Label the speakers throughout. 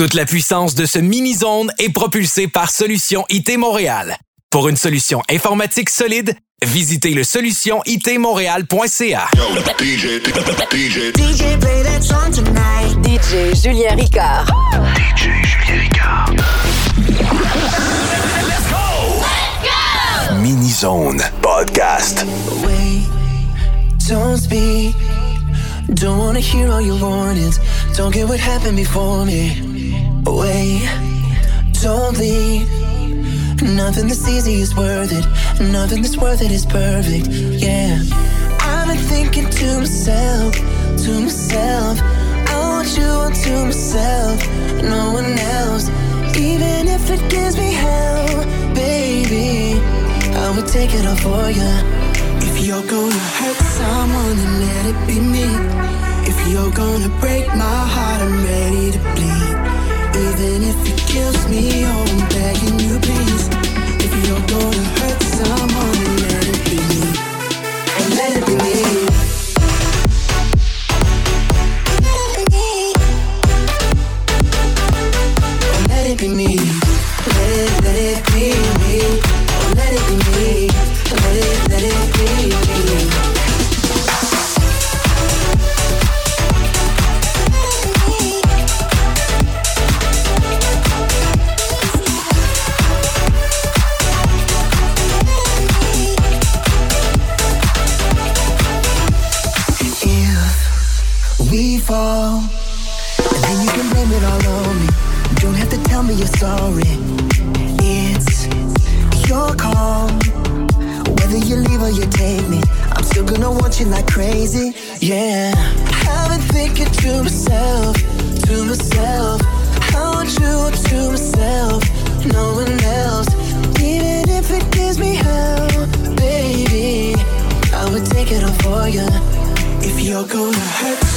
Speaker 1: Toute la puissance de ce mini-zone est propulsée par Solution IT Montréal. Pour une solution informatique solide, visitez le solutionitmontréal.ca.
Speaker 2: DJ, DJ, DJ, play that song tonight.
Speaker 3: DJ Julien Ricard.
Speaker 4: DJ Julien Ricard.
Speaker 5: Let's go! Let's go! Mini Zone Podcast.
Speaker 6: Wait, don't speak. Don't wanna hear all your warnings. Don't get what happened before me. away. Don't leave. Nothing that's easy is worth it. Nothing that's worth it is perfect. Yeah. I've been thinking to myself, to myself. I want you all to myself, no one else. Even if it gives me hell, baby, I would take it all for you. If you're gonna hurt someone, then let it be me. If you're gonna break my heart, I'm ready to bleed even if it kills you're gonna hurt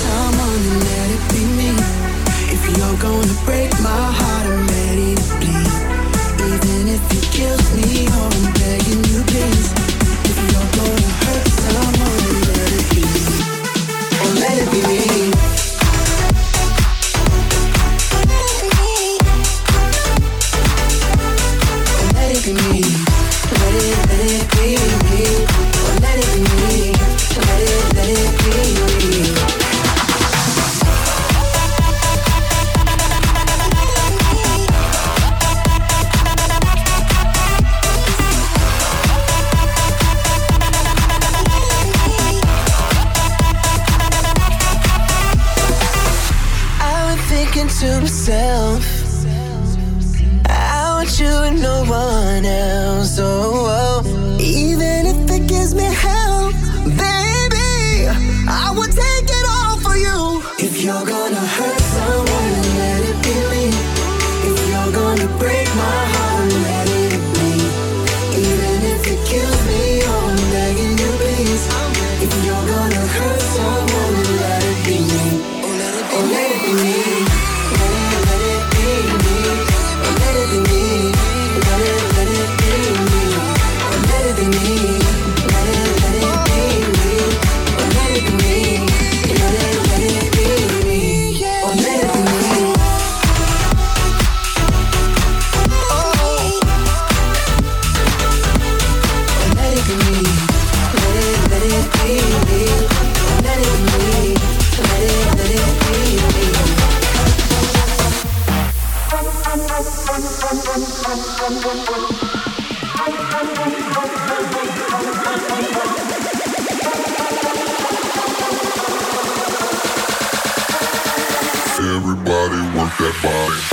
Speaker 2: that body.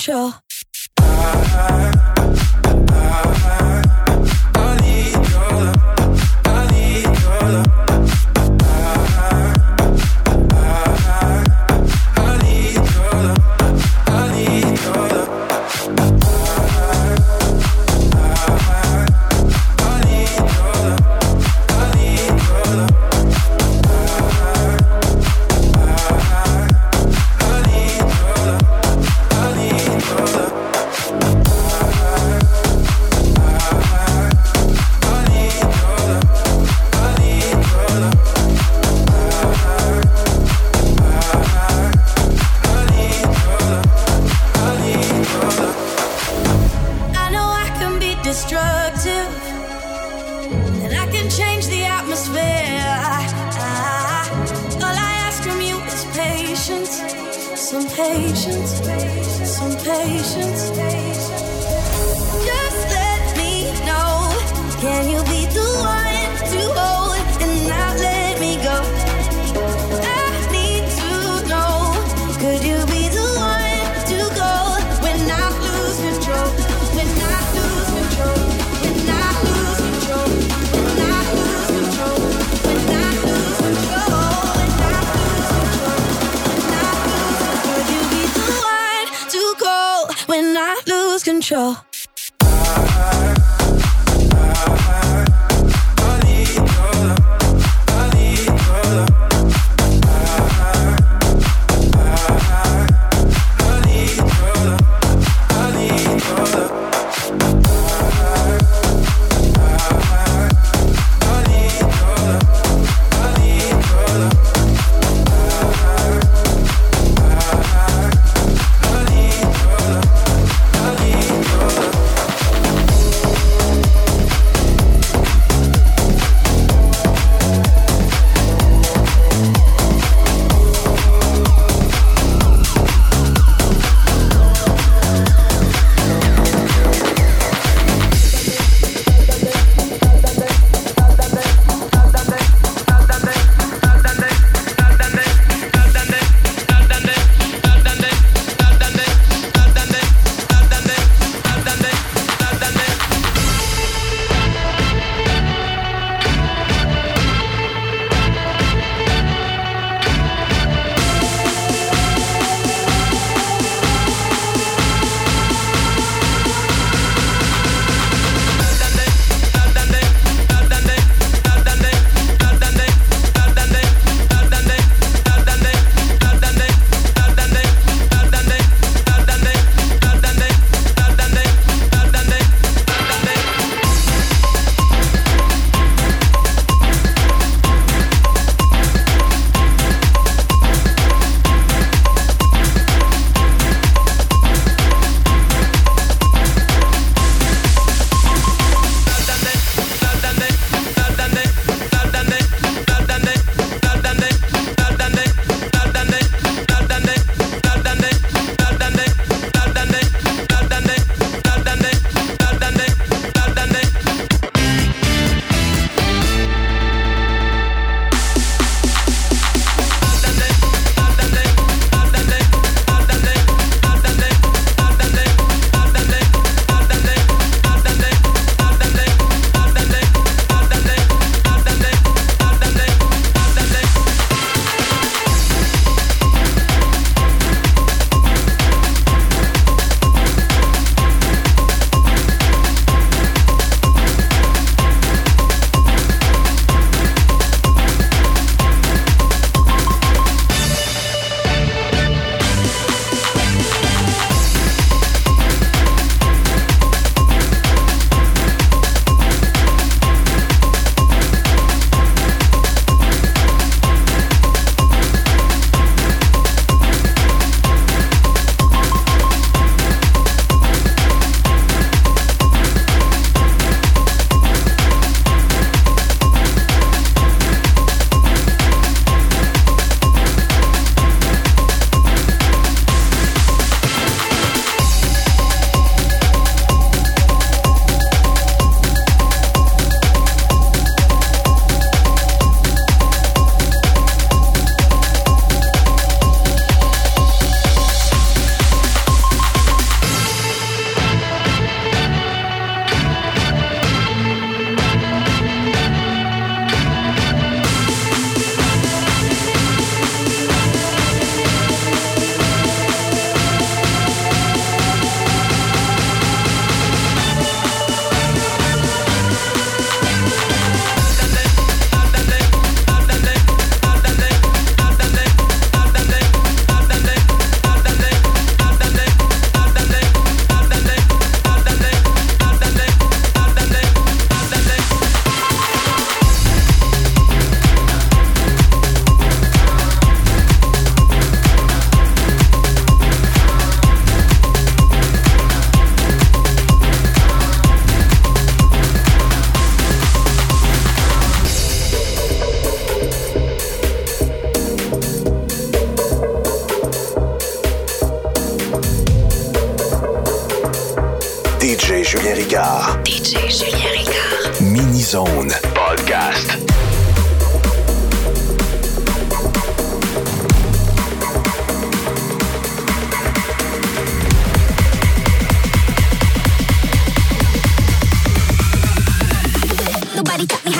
Speaker 7: control.
Speaker 5: potential.
Speaker 7: Nobody taught me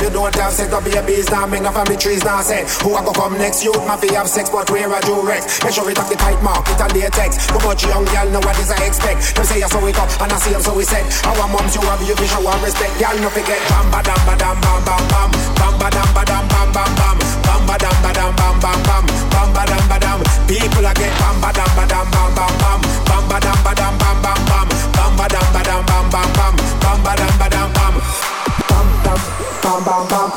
Speaker 8: You don't have sex, the babies now make a family trees now set. Who a go come next? You my fee have sex, but where are do rex? Make sure it up the tight mark, it and text. Too much young girl, know what is I expect. Them say I saw it up, and I see them so we set. Our moms, you have you be show and respect. Y'all no forget. Bam ba dam ba dam bam bam bam. Bam ba dam ba dam bam bam bam. Bam ba dam ba dam bam bam bam. Bam ba dam ba dam. People I get bam ba dam ba dam bam bam bam. Bam ba dam ba dam bam bam bam. Bam ba dam ba dam bam bam bam. Bam ba dam. bam bam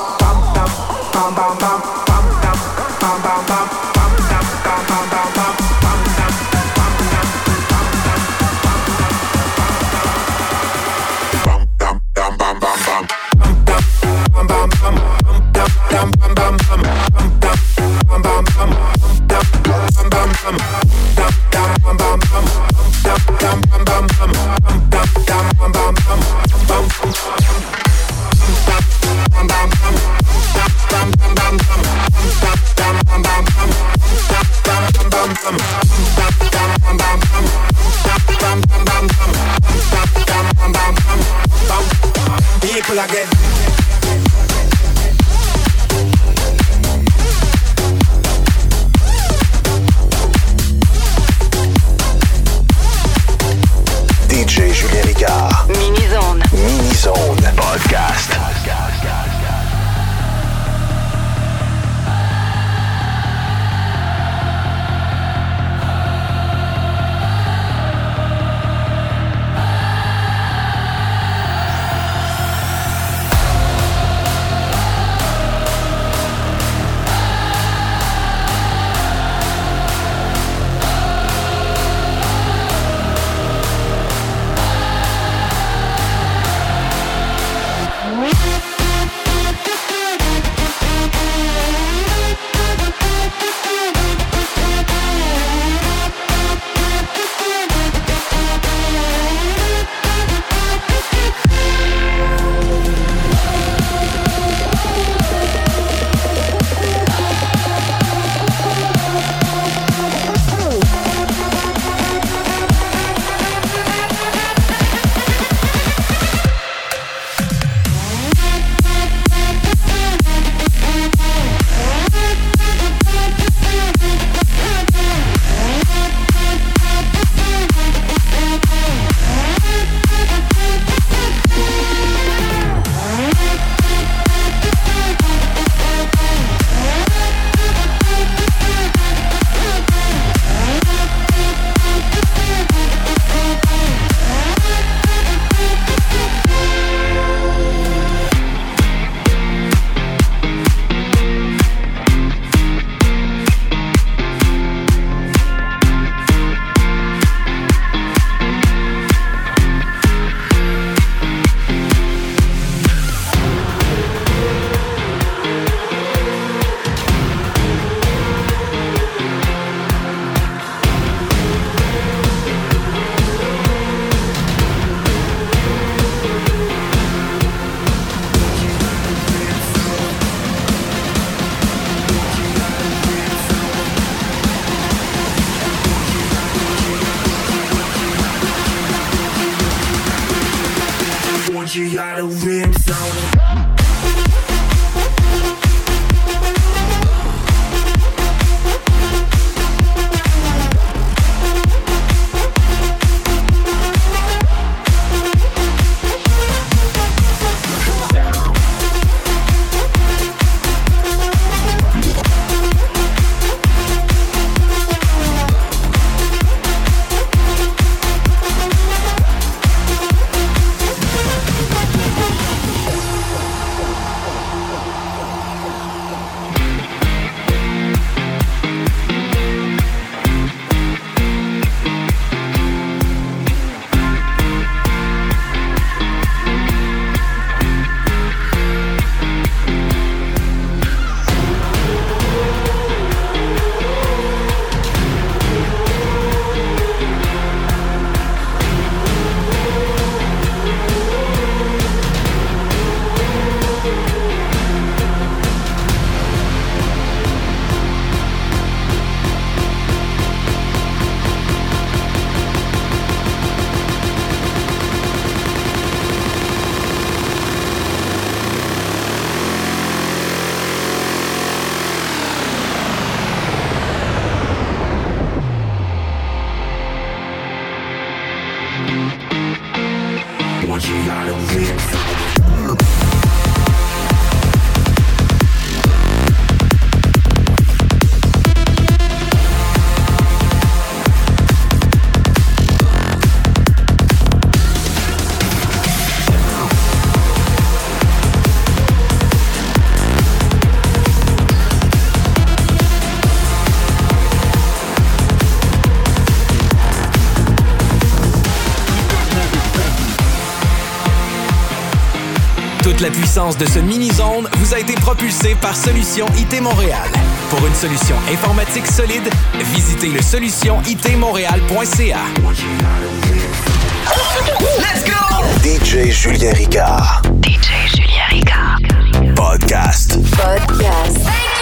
Speaker 6: Once you got the
Speaker 1: puissance de ce mini-zone vous a été propulsée par Solution IT Montréal. Pour une solution informatique solide, visitez le solutionitmontréal.ca.
Speaker 5: Let's go! DJ Julien Ricard.
Speaker 9: DJ Julien Ricard.
Speaker 5: Podcast.
Speaker 9: Podcast.